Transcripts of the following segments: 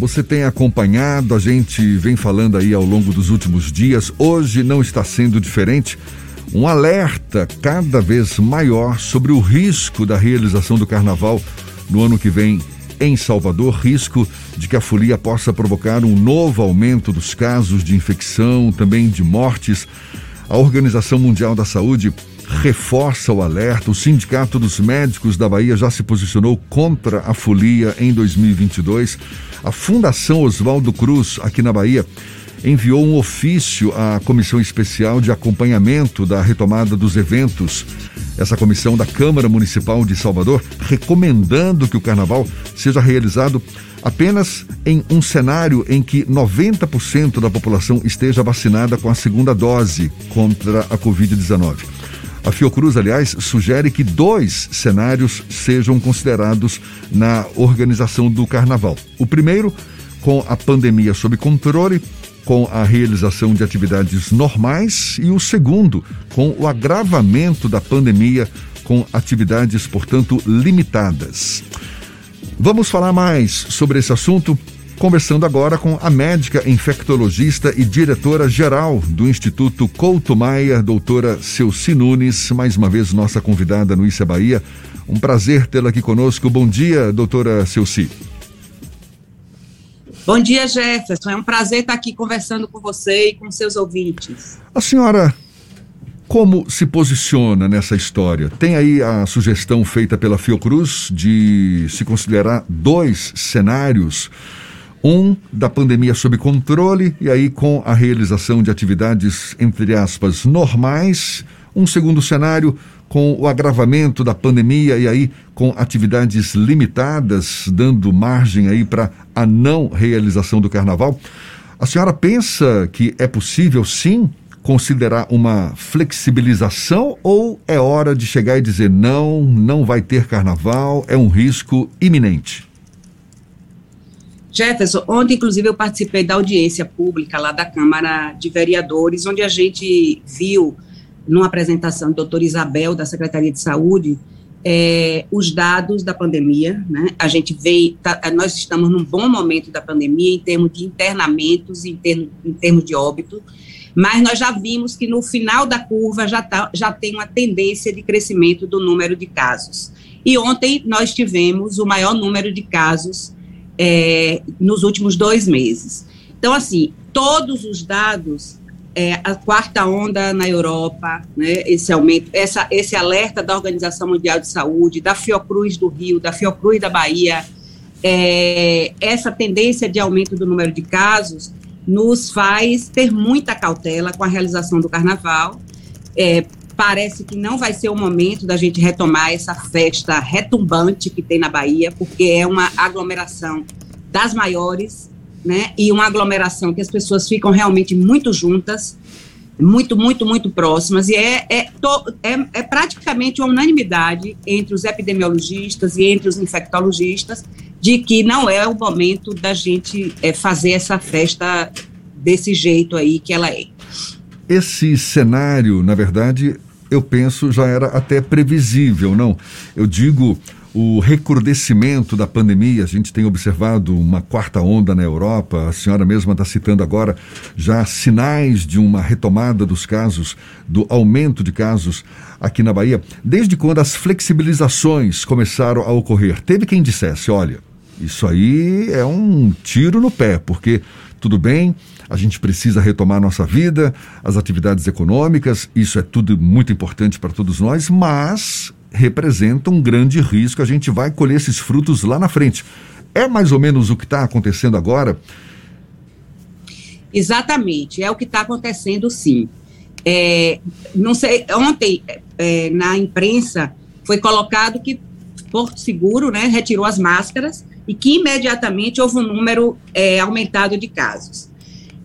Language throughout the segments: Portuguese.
Você tem acompanhado, a gente vem falando aí ao longo dos últimos dias, hoje não está sendo diferente. Um alerta cada vez maior sobre o risco da realização do carnaval no ano que vem em Salvador, risco de que a folia possa provocar um novo aumento dos casos de infecção, também de mortes. A Organização Mundial da Saúde reforça o alerta. O Sindicato dos Médicos da Bahia já se posicionou contra a folia em 2022. A Fundação Oswaldo Cruz, aqui na Bahia, enviou um ofício à Comissão Especial de Acompanhamento da Retomada dos Eventos. Essa comissão da Câmara Municipal de Salvador recomendando que o carnaval seja realizado apenas em um cenário em que 90% da população esteja vacinada com a segunda dose contra a Covid-19. A Fiocruz, aliás, sugere que dois cenários sejam considerados na organização do carnaval. O primeiro, com a pandemia sob controle, com a realização de atividades normais, e o segundo, com o agravamento da pandemia, com atividades, portanto, limitadas. Vamos falar mais sobre esse assunto conversando agora com a médica infectologista e diretora-geral do Instituto Couto Maia, doutora Celci Nunes, mais uma vez nossa convidada no Issa Bahia. Um prazer tê-la aqui conosco. Bom dia, doutora Celci. Bom dia, Jefferson. É um prazer estar aqui conversando com você e com seus ouvintes. A senhora como se posiciona nessa história? Tem aí a sugestão feita pela Fiocruz de se considerar dois cenários um da pandemia sob controle e aí com a realização de atividades, entre aspas, normais. Um segundo cenário com o agravamento da pandemia e aí com atividades limitadas, dando margem aí para a não realização do carnaval. A senhora pensa que é possível sim considerar uma flexibilização ou é hora de chegar e dizer não, não vai ter carnaval, é um risco iminente? Jefferson, ontem, inclusive, eu participei da audiência pública lá da Câmara de Vereadores, onde a gente viu, numa apresentação do doutor Isabel, da Secretaria de Saúde, é, os dados da pandemia, né? A gente vê, tá, nós estamos num bom momento da pandemia em termos de internamentos, em, termos, em termos de óbito, mas nós já vimos que no final da curva já, tá, já tem uma tendência de crescimento do número de casos. E ontem nós tivemos o maior número de casos é, nos últimos dois meses. Então, assim, todos os dados, é, a quarta onda na Europa, né, esse aumento, essa, esse alerta da Organização Mundial de Saúde, da Fiocruz do Rio, da Fiocruz da Bahia, é, essa tendência de aumento do número de casos nos faz ter muita cautela com a realização do carnaval. É, parece que não vai ser o momento da gente retomar essa festa retumbante que tem na Bahia, porque é uma aglomeração das maiores, né? E uma aglomeração que as pessoas ficam realmente muito juntas, muito, muito, muito próximas, e é, é, to, é, é praticamente uma unanimidade entre os epidemiologistas e entre os infectologistas de que não é o momento da gente é, fazer essa festa desse jeito aí que ela é. Esse cenário, na verdade, eu penso, já era até previsível, não? Eu digo o recrudescimento da pandemia, a gente tem observado uma quarta onda na Europa, a senhora mesma está citando agora já sinais de uma retomada dos casos, do aumento de casos aqui na Bahia. Desde quando as flexibilizações começaram a ocorrer, teve quem dissesse: olha, isso aí é um tiro no pé, porque tudo bem, a gente precisa retomar nossa vida, as atividades econômicas, isso é tudo muito importante para todos nós, mas representa um grande risco, a gente vai colher esses frutos lá na frente. É mais ou menos o que está acontecendo agora? Exatamente, é o que está acontecendo sim. É, não sei, ontem é, na imprensa foi colocado que Porto Seguro né, retirou as máscaras e que imediatamente houve um número é, aumentado de casos.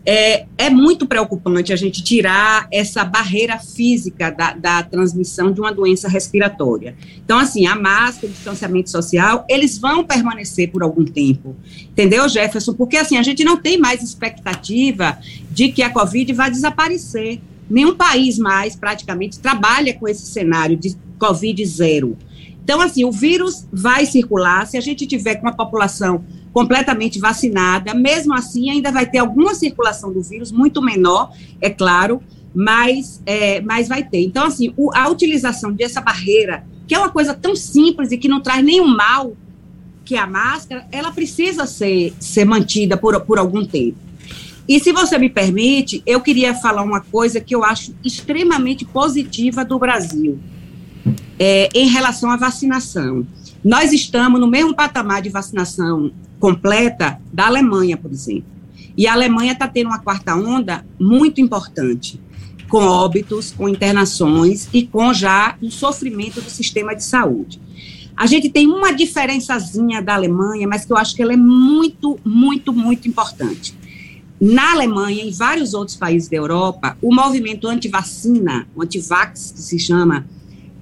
É, é, muito preocupante a gente tirar essa barreira física da, da, transmissão de uma doença respiratória. Então, assim, a máscara, o distanciamento social, eles vão permanecer por algum tempo. Entendeu, Jefferson? Porque, assim, a gente não tem mais expectativa de que a Covid vai desaparecer. Nenhum país mais, praticamente, trabalha com esse cenário de Covid zero. Então, assim, o vírus vai circular. Se a gente tiver com uma população completamente vacinada. Mesmo assim, ainda vai ter alguma circulação do vírus, muito menor, é claro, mas, é, mas vai ter. Então, assim, o, a utilização dessa barreira, que é uma coisa tão simples e que não traz nenhum mal, que é a máscara, ela precisa ser, ser mantida por, por algum tempo. E se você me permite, eu queria falar uma coisa que eu acho extremamente positiva do Brasil é, em relação à vacinação. Nós estamos no mesmo patamar de vacinação completa da Alemanha, por exemplo. E a Alemanha está tendo uma quarta onda muito importante, com óbitos, com internações e com já o sofrimento do sistema de saúde. A gente tem uma diferençazinha da Alemanha, mas que eu acho que ela é muito, muito, muito importante. Na Alemanha e em vários outros países da Europa, o movimento anti-vacina, anti-vax, que se chama,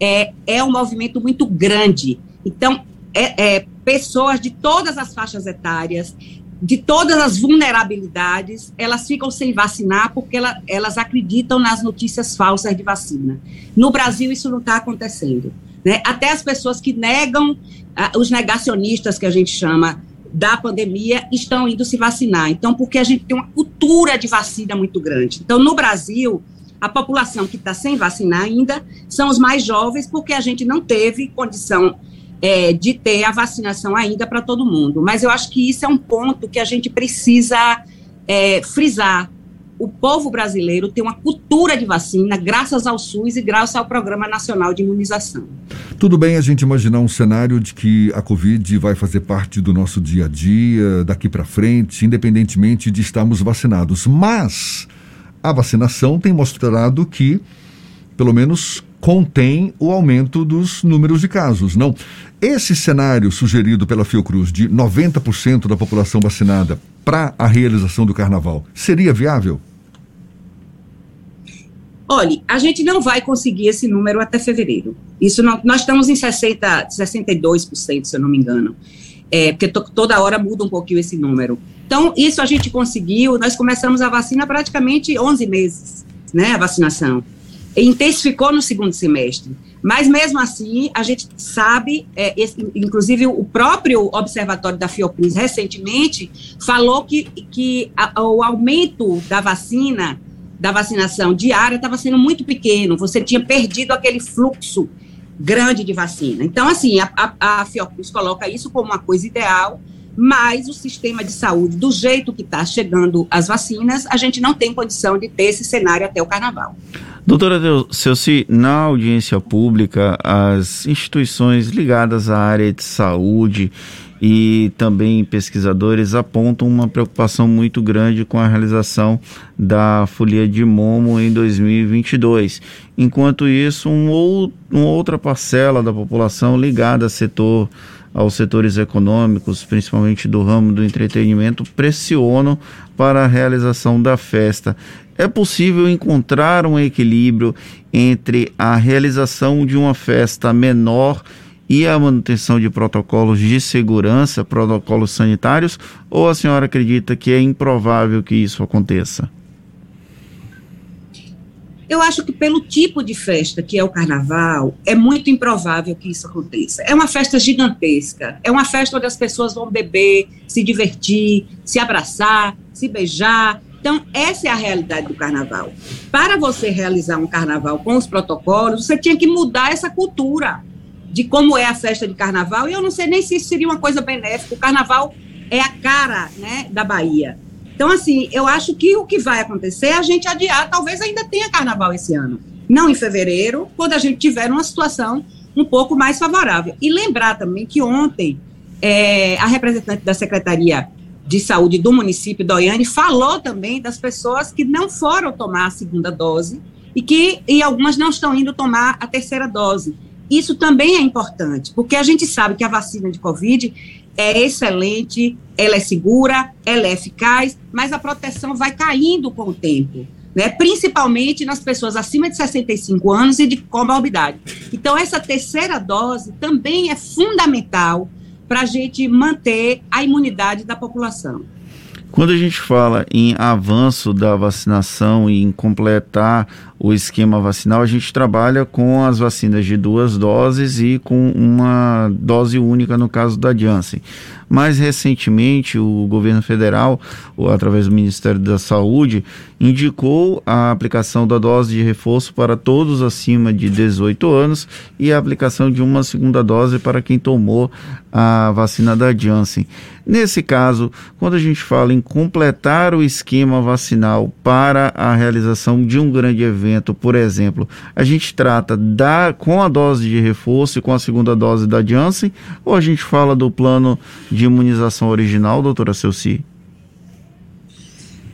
é, é um movimento muito grande. Então, é, é, pessoas de todas as faixas etárias, de todas as vulnerabilidades, elas ficam sem vacinar porque ela, elas acreditam nas notícias falsas de vacina. No Brasil, isso não está acontecendo. Né? Até as pessoas que negam, ah, os negacionistas que a gente chama da pandemia, estão indo se vacinar. Então, porque a gente tem uma cultura de vacina muito grande. Então, no Brasil, a população que está sem vacinar ainda são os mais jovens, porque a gente não teve condição é, de ter a vacinação ainda para todo mundo. Mas eu acho que isso é um ponto que a gente precisa é, frisar. O povo brasileiro tem uma cultura de vacina graças ao SUS e graças ao Programa Nacional de Imunização. Tudo bem a gente imaginar um cenário de que a Covid vai fazer parte do nosso dia a dia, daqui para frente, independentemente de estarmos vacinados. Mas a vacinação tem mostrado que, pelo menos, contém o aumento dos números de casos, não? Esse cenário sugerido pela Fiocruz de 90% da população vacinada para a realização do carnaval seria viável? Olha, a gente não vai conseguir esse número até fevereiro. Isso não, nós estamos em 60, 62%, se eu não me engano. É, porque to, toda hora muda um pouquinho esse número. Então, isso a gente conseguiu, nós começamos a vacina praticamente 11 meses, né, a vacinação. Intensificou no segundo semestre. Mas, mesmo assim, a gente sabe, é, esse, inclusive o próprio Observatório da Fiocruz, recentemente, falou que, que a, o aumento da vacina, da vacinação diária, estava sendo muito pequeno, você tinha perdido aquele fluxo grande de vacina. Então, assim, a, a, a Fiocruz coloca isso como uma coisa ideal, mas o sistema de saúde, do jeito que está chegando as vacinas, a gente não tem condição de ter esse cenário até o carnaval. Doutora Celci, na audiência pública, as instituições ligadas à área de saúde e também pesquisadores apontam uma preocupação muito grande com a realização da Folia de Momo em 2022. Enquanto isso, um ou, uma outra parcela da população ligada ao setor aos setores econômicos, principalmente do ramo do entretenimento, pressionam para a realização da festa. É possível encontrar um equilíbrio entre a realização de uma festa menor e a manutenção de protocolos de segurança, protocolos sanitários, ou a senhora acredita que é improvável que isso aconteça? Eu acho que pelo tipo de festa que é o carnaval, é muito improvável que isso aconteça. É uma festa gigantesca, é uma festa onde as pessoas vão beber, se divertir, se abraçar, se beijar. Então, essa é a realidade do carnaval. Para você realizar um carnaval com os protocolos, você tinha que mudar essa cultura de como é a festa de carnaval. E eu não sei nem se isso seria uma coisa benéfica. O carnaval é a cara né, da Bahia. Então, assim, eu acho que o que vai acontecer é a gente adiar, talvez ainda tenha carnaval esse ano. Não em fevereiro, quando a gente tiver uma situação um pouco mais favorável. E lembrar também que ontem é, a representante da Secretaria de Saúde do município, Doiane, falou também das pessoas que não foram tomar a segunda dose e que e algumas não estão indo tomar a terceira dose. Isso também é importante, porque a gente sabe que a vacina de Covid é excelente, ela é segura, ela é eficaz, mas a proteção vai caindo com o tempo. Né, principalmente nas pessoas acima de 65 anos e de comorbidade. Então, essa terceira dose também é fundamental para a gente manter a imunidade da população. Quando a gente fala em avanço da vacinação e em completar o esquema vacinal, a gente trabalha com as vacinas de duas doses e com uma dose única no caso da Janssen. Mais recentemente, o governo federal, através do Ministério da Saúde, indicou a aplicação da dose de reforço para todos acima de 18 anos e a aplicação de uma segunda dose para quem tomou a vacina da Janssen. Nesse caso, quando a gente fala em completar o esquema vacinal para a realização de um grande evento, por exemplo, a gente trata da com a dose de reforço e com a segunda dose da Janssen, ou a gente fala do plano de imunização original, doutora Celci?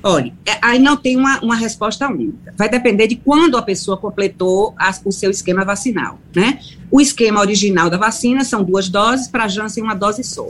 Olha, é, aí não tem uma, uma resposta única. Vai depender de quando a pessoa completou o seu esquema vacinal, né? O esquema original da vacina são duas doses, para a Janssen uma dose só.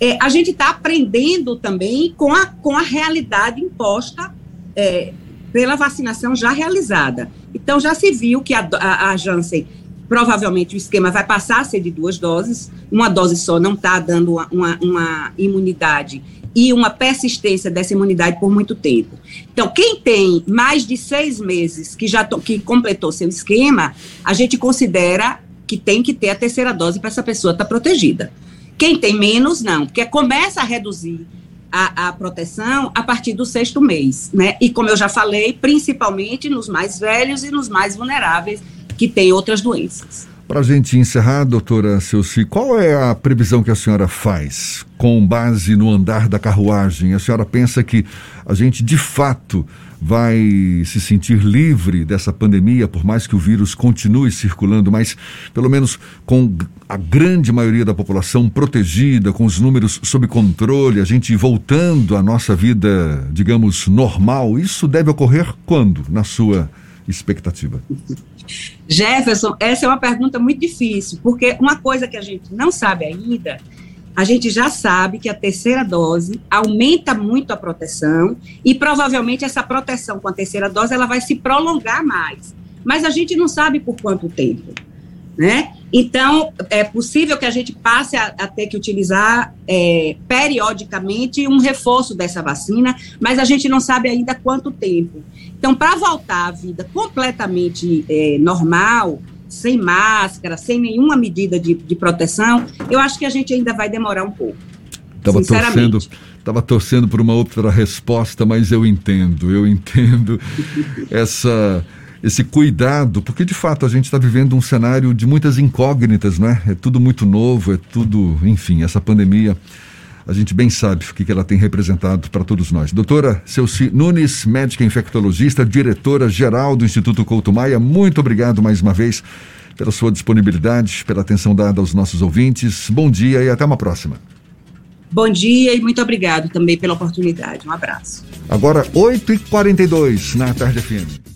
É, a gente está aprendendo também com a, com a realidade imposta é, pela vacinação já realizada. Então, já se viu que a, a, a Janssen provavelmente o esquema vai passar a ser de duas doses, uma dose só não está dando uma, uma, uma, imunidade e uma persistência dessa imunidade por muito tempo. Então, quem tem mais de seis meses que já to, que completou seu esquema, a gente considera que tem que ter a terceira dose para essa pessoa estar tá protegida. Quem tem menos, não, porque começa a reduzir a, a, proteção a partir do sexto mês, né? E como eu já falei, principalmente nos mais velhos e nos mais vulneráveis que têm outras doenças. Para a gente encerrar, doutora Celci, qual é a previsão que a senhora faz com base no andar da carruagem? A senhora pensa que a gente de fato vai se sentir livre dessa pandemia, por mais que o vírus continue circulando, mas pelo menos com a grande maioria da população protegida, com os números sob controle, a gente voltando à nossa vida, digamos, normal. Isso deve ocorrer quando, na sua expectativa? Jefferson, essa é uma pergunta muito difícil, porque uma coisa que a gente não sabe ainda, a gente já sabe que a terceira dose aumenta muito a proteção e provavelmente essa proteção com a terceira dose ela vai se prolongar mais, mas a gente não sabe por quanto tempo, né? Então, é possível que a gente passe a, a ter que utilizar é, periodicamente um reforço dessa vacina, mas a gente não sabe ainda quanto tempo. Então, para voltar à vida completamente é, normal, sem máscara, sem nenhuma medida de, de, proteção, eu acho que a gente ainda vai demorar um pouco. Estava torcendo, tava torcendo por uma outra resposta, mas eu entendo, eu entendo essa esse cuidado, porque de fato a gente está vivendo um cenário de muitas incógnitas, não é? É tudo muito novo, é tudo, enfim, essa pandemia, a gente bem sabe o que ela tem representado para todos nós. Doutora Celci Nunes, médica infectologista, diretora geral do Instituto Couto Maia, muito obrigado mais uma vez pela sua disponibilidade, pela atenção dada aos nossos ouvintes. Bom dia e até uma próxima. Bom dia e muito obrigado também pela oportunidade. Um abraço. Agora, 8h42 na Tarde FM.